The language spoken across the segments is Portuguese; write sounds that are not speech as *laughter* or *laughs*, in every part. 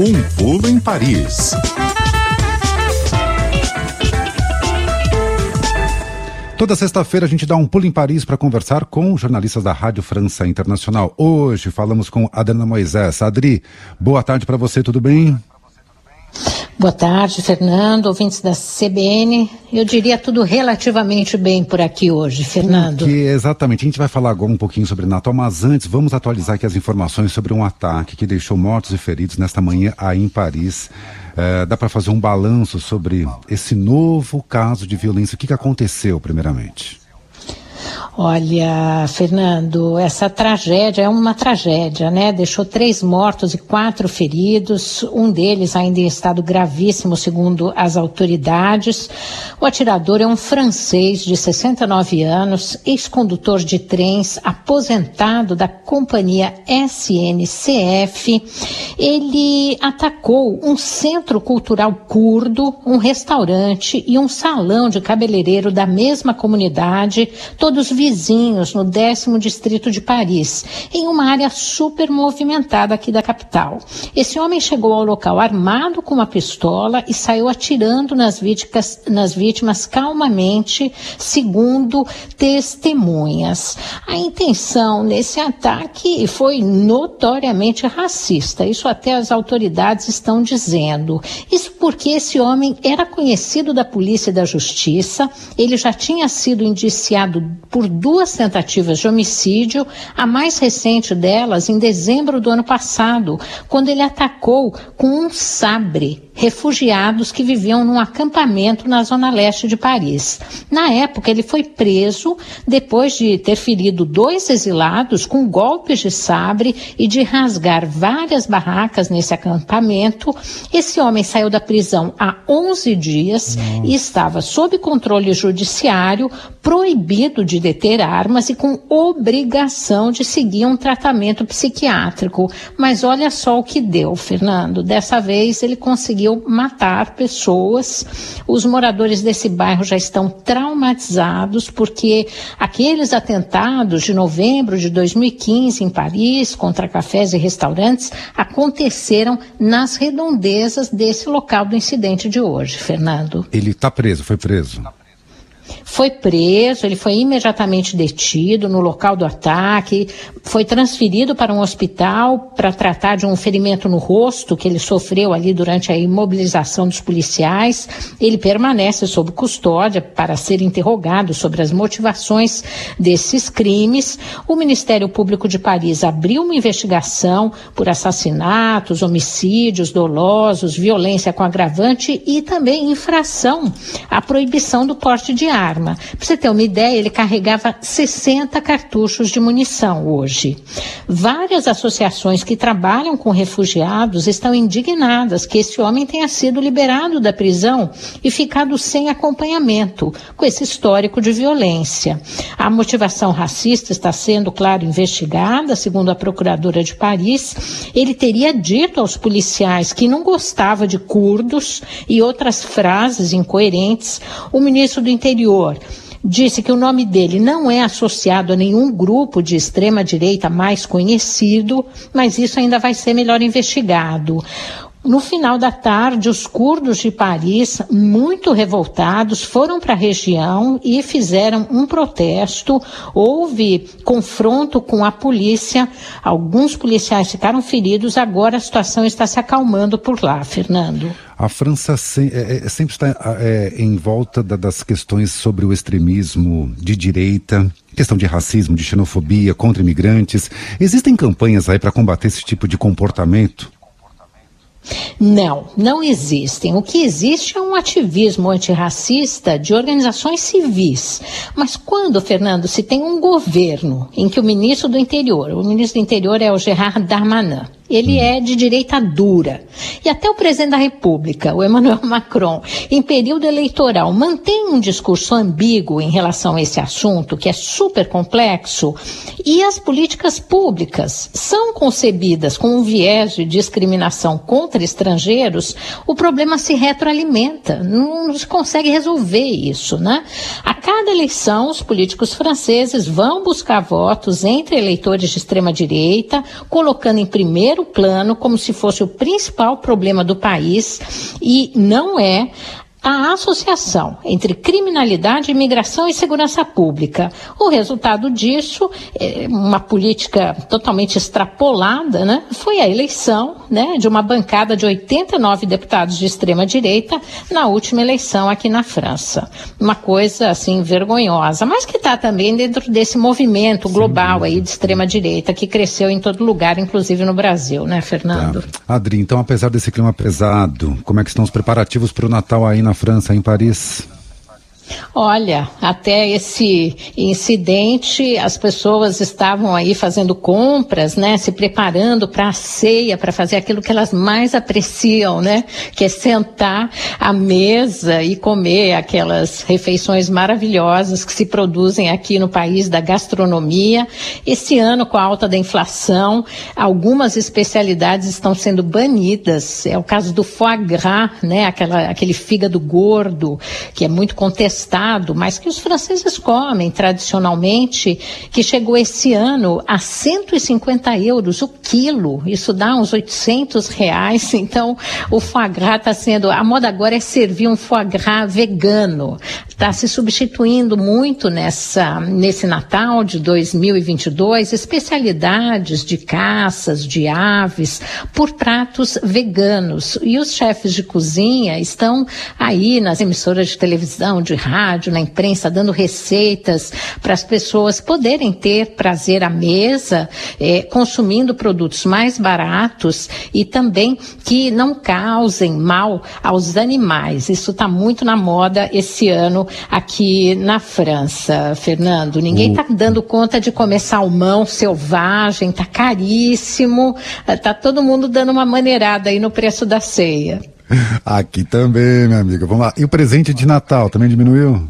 Um pulo em Paris. Toda sexta-feira a gente dá um pulo em Paris para conversar com jornalistas da Rádio França Internacional. Hoje falamos com Adriana Moisés. Adri, boa tarde para você, tudo bem? Boa tarde, Fernando, ouvintes da CBN. Eu diria tudo relativamente bem por aqui hoje, Fernando. Exatamente. A gente vai falar agora um pouquinho sobre Natal, mas antes vamos atualizar aqui as informações sobre um ataque que deixou mortos e feridos nesta manhã aí em Paris. É, dá para fazer um balanço sobre esse novo caso de violência. O que, que aconteceu, primeiramente? Olha, Fernando, essa tragédia é uma tragédia, né? Deixou três mortos e quatro feridos, um deles ainda em estado gravíssimo, segundo as autoridades. O atirador é um francês de 69 anos, ex-condutor de trens, aposentado da companhia SNCF. Ele atacou um centro cultural curdo, um restaurante e um salão de cabeleireiro da mesma comunidade, todos vizinhos no décimo distrito de Paris, em uma área super movimentada aqui da capital. Esse homem chegou ao local armado com uma pistola e saiu atirando nas vítimas, nas vítimas calmamente, segundo testemunhas. A intenção nesse ataque foi notoriamente racista. Isso até as autoridades estão dizendo. Isso porque esse homem era conhecido da polícia e da justiça, ele já tinha sido indiciado por duas tentativas de homicídio, a mais recente delas em dezembro do ano passado, quando ele atacou com um sabre refugiados que viviam num acampamento na zona leste de Paris. Na época, ele foi preso depois de ter ferido dois exilados com golpes de sabre e de rasgar várias barracas nesse acampamento. Esse homem saiu da prisão há 11 dias Nossa. e estava sob controle judiciário, proibido de deter armas e com obrigação de seguir um tratamento psiquiátrico. Mas olha só o que deu, Fernando. Dessa vez ele conseguiu matar pessoas. Os moradores desse bairro já estão traumatizados porque aqueles atentados de novembro de 2015 em Paris contra cafés e restaurantes aconteceram nas redondezas desse local do incidente de hoje, Fernando. Ele está preso, foi preso. Foi preso, ele foi imediatamente detido no local do ataque, foi transferido para um hospital para tratar de um ferimento no rosto que ele sofreu ali durante a imobilização dos policiais. Ele permanece sob custódia para ser interrogado sobre as motivações desses crimes. O Ministério Público de Paris abriu uma investigação por assassinatos, homicídios dolosos, violência com agravante e também infração à proibição do porte de arma. Para você ter uma ideia, ele carregava 60 cartuchos de munição hoje. Várias associações que trabalham com refugiados estão indignadas que esse homem tenha sido liberado da prisão e ficado sem acompanhamento, com esse histórico de violência. A motivação racista está sendo, claro, investigada, segundo a procuradora de Paris. Ele teria dito aos policiais que não gostava de curdos e outras frases incoerentes. O ministro do Interior Disse que o nome dele não é associado a nenhum grupo de extrema direita mais conhecido, mas isso ainda vai ser melhor investigado. No final da tarde, os curdos de Paris, muito revoltados, foram para a região e fizeram um protesto. Houve confronto com a polícia. Alguns policiais ficaram feridos. Agora a situação está se acalmando por lá, Fernando. A França é, é, sempre está é, em volta da, das questões sobre o extremismo de direita, questão de racismo, de xenofobia contra imigrantes. Existem campanhas aí para combater esse tipo de comportamento? Não, não existem. O que existe é um ativismo antirracista de organizações civis. Mas quando, Fernando, se tem um governo em que o ministro do Interior, o ministro do Interior é o Gerard Darmanin, ele é de direita dura. E até o presidente da República, o Emmanuel *laughs* Macron, em período eleitoral, mantém um discurso ambíguo em relação a esse assunto, que é super complexo, e as políticas públicas são concebidas com um viés de discriminação contra estrangeiros, o problema se retroalimenta. Não se consegue resolver isso, né? A cada eleição, os políticos franceses vão buscar votos entre eleitores de extrema direita, colocando em primeiro primeiro plano como se fosse o principal problema do país e não é a associação entre criminalidade, imigração e segurança pública. O resultado disso, é uma política totalmente extrapolada, né, foi a eleição né, de uma bancada de 89 deputados de extrema direita na última eleição aqui na França. Uma coisa assim vergonhosa, mas que está também dentro desse movimento global aí de extrema direita que cresceu em todo lugar, inclusive no Brasil, né, Fernando? Tá. Adri, então apesar desse clima pesado, como é que estão os preparativos para o Natal aí na França, em Paris? Olha, até esse incidente, as pessoas estavam aí fazendo compras, né, se preparando para a ceia, para fazer aquilo que elas mais apreciam, né, que é sentar à mesa e comer aquelas refeições maravilhosas que se produzem aqui no país da gastronomia. Esse ano, com a alta da inflação, algumas especialidades estão sendo banidas. É o caso do foie gras, né, aquela, aquele fígado gordo que é muito contestado Mas que os franceses comem tradicionalmente, que chegou esse ano a 150 euros o quilo. Isso dá uns 800 reais. *laughs* Então, o foie gras está sendo. A moda agora é servir um foie gras vegano. Está se substituindo muito nessa, nesse Natal de 2022 especialidades de caças, de aves, por pratos veganos. E os chefes de cozinha estão aí nas emissoras de televisão, de rádio, na imprensa, dando receitas para as pessoas poderem ter prazer à mesa, é, consumindo produtos mais baratos e também que não causem mal aos animais. Isso está muito na moda esse ano aqui na França, Fernando. Ninguém está dando conta de comer salmão selvagem, está caríssimo, está todo mundo dando uma maneirada aí no preço da ceia. *laughs* Aqui também, minha amiga. Vamos lá. E o presente de Natal também diminuiu?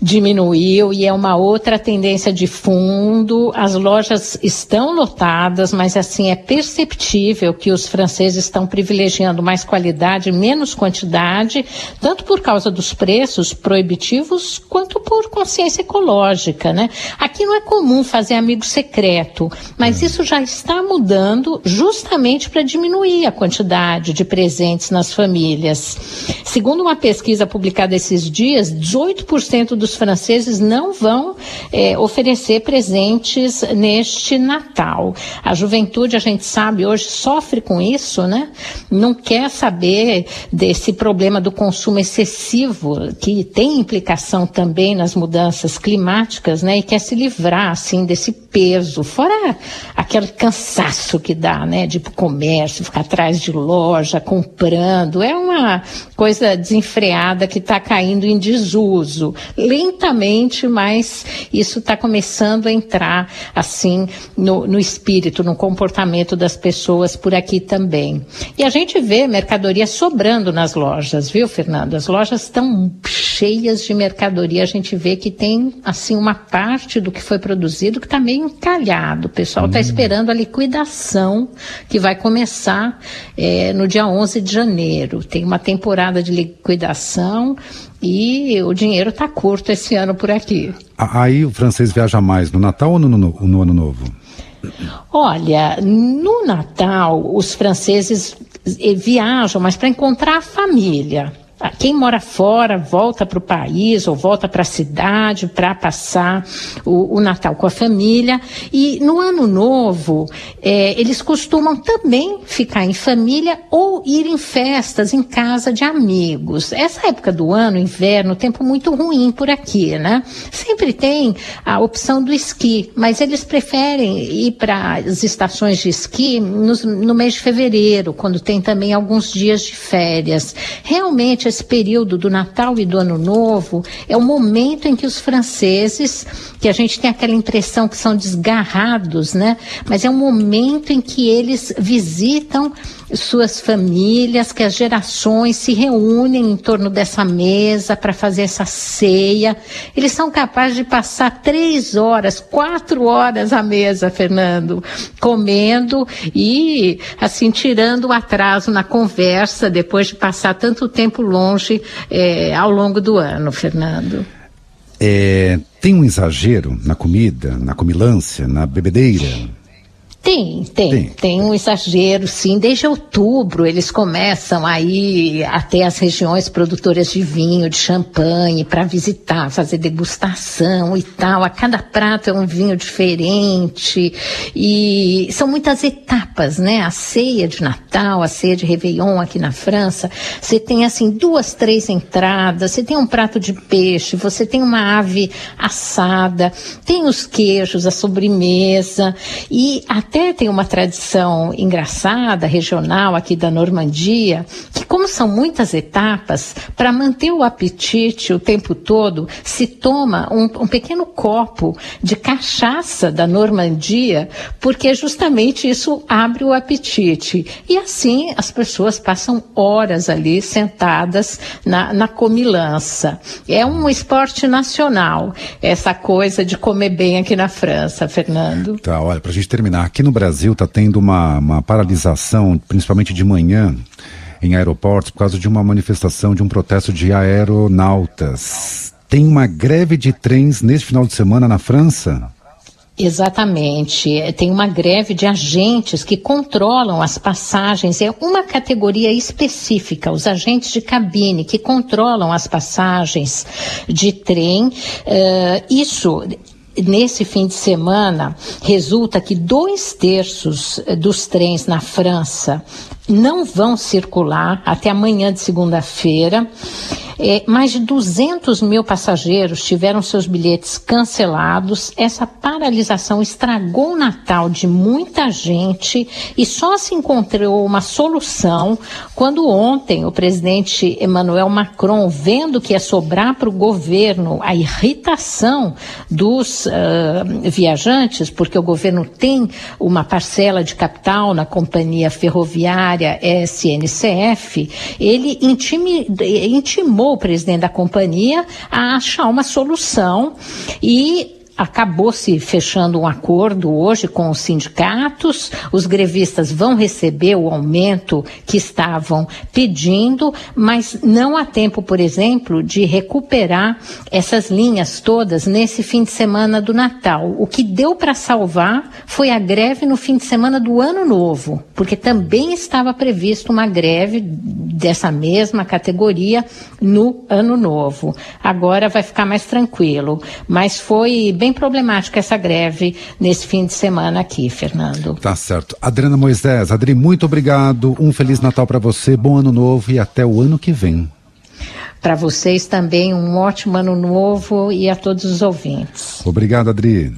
Diminuiu e é uma outra tendência de fundo. As lojas estão lotadas, mas assim é perceptível que os franceses estão privilegiando mais qualidade, menos quantidade, tanto por causa dos preços proibitivos quanto por consciência ecológica, né? Aqui não é comum fazer amigo secreto, mas isso já está mudando justamente para diminuir a quantidade de presentes nas famílias. Segundo uma pesquisa publicada esses dias, 18% 50% dos franceses não vão é, oferecer presentes neste Natal. A juventude, a gente sabe, hoje sofre com isso, né? Não quer saber desse problema do consumo excessivo, que tem implicação também nas mudanças climáticas, né? E quer se livrar, assim, desse peso, fora aquele cansaço que dá, né? De comércio, ficar atrás de loja, comprando. É uma coisa desenfreada que está caindo em desuso lentamente, mas isso está começando a entrar assim no, no espírito, no comportamento das pessoas por aqui também. E a gente vê mercadoria sobrando nas lojas, viu, Fernando? As lojas estão cheias de mercadoria. A gente vê que tem assim uma parte do que foi produzido que está meio encalhado. O pessoal está hum. esperando a liquidação que vai começar é, no dia 11 de janeiro. Tem uma temporada de liquidação e o dinheiro está curto esse ano por aqui. Aí o francês viaja mais no Natal ou no, no, no Ano Novo? Olha, no Natal os franceses eh, viajam, mas para encontrar a família. Ah, quem mora fora volta para o país ou volta para a cidade para passar o, o, Natal com a família. E no Ano Novo, é, eles costumam também ficar em família ou ir em festas em casa de amigos. Essa época do ano, inverno, tempo muito ruim por aqui, né? Sempre tem a opção do esqui, mas eles preferem ir para as estações de esqui no, no mês de fevereiro, quando tem também alguns dias de férias. Realmente, esse período do Natal e do Ano Novo é o momento em que os franceses, que a gente tem aquela impressão que são desgarrados, né? Mas é um momento em que eles visitam suas famílias, que as gerações se reúnem em torno dessa mesa para fazer essa ceia. Eles são capazes de passar três horas, quatro horas à mesa, Fernando, comendo e, assim, tirando o atraso na conversa depois de passar tanto tempo longe é, ao longo do ano, Fernando. É, tem um exagero na comida, na comilância, na bebedeira? Tem, tem, tem, tem, um exagero, sim. Desde outubro eles começam aí até as regiões produtoras de vinho, de champanhe, para visitar, fazer degustação e tal. A cada prato é um vinho diferente e são muitas etapas, né? A ceia de Natal, a ceia de Réveillon aqui na França, você tem assim duas, três entradas, você tem um prato de peixe, você tem uma ave assada, tem os queijos, a sobremesa e a até tem uma tradição engraçada, regional aqui da Normandia, que como são muitas etapas, para manter o apetite o tempo todo, se toma um, um pequeno copo de cachaça da Normandia, porque justamente isso abre o apetite. E assim as pessoas passam horas ali sentadas na, na comilança. É um esporte nacional, essa coisa de comer bem aqui na França, Fernando. Tá, olha, para a gente terminar, aqui no Brasil está tendo uma, uma paralisação, principalmente de manhã, em aeroportos, por causa de uma manifestação, de um protesto de aeronautas. Tem uma greve de trens neste final de semana na França? Exatamente. Tem uma greve de agentes que controlam as passagens. É uma categoria específica, os agentes de cabine que controlam as passagens de trem. Uh, isso nesse fim de semana, resulta que dois terços dos trens na França não vão circular até amanhã de segunda-feira. É, mais de 200 mil passageiros tiveram seus bilhetes cancelados. Essa paralisação estragou o Natal de muita gente e só se encontrou uma solução quando ontem o presidente Emmanuel Macron, vendo que ia sobrar para o governo a irritação dos uh, viajantes, porque o governo tem uma parcela de capital na companhia ferroviária SNCF, ele intimou o presidente da companhia a achar uma solução e acabou se fechando um acordo hoje com os sindicatos, os grevistas vão receber o aumento que estavam pedindo, mas não há tempo, por exemplo, de recuperar essas linhas todas nesse fim de semana do Natal. O que deu para salvar foi a greve no fim de semana do Ano Novo, porque também estava previsto uma greve dessa mesma categoria no Ano Novo. Agora vai ficar mais tranquilo, mas foi bem bem problemática essa greve nesse fim de semana aqui, Fernando. Tá certo. Adriana Moisés, Adri, muito obrigado. Um Feliz Natal para você, bom ano novo e até o ano que vem. Para vocês também um ótimo ano novo e a todos os ouvintes. Obrigado, Adri.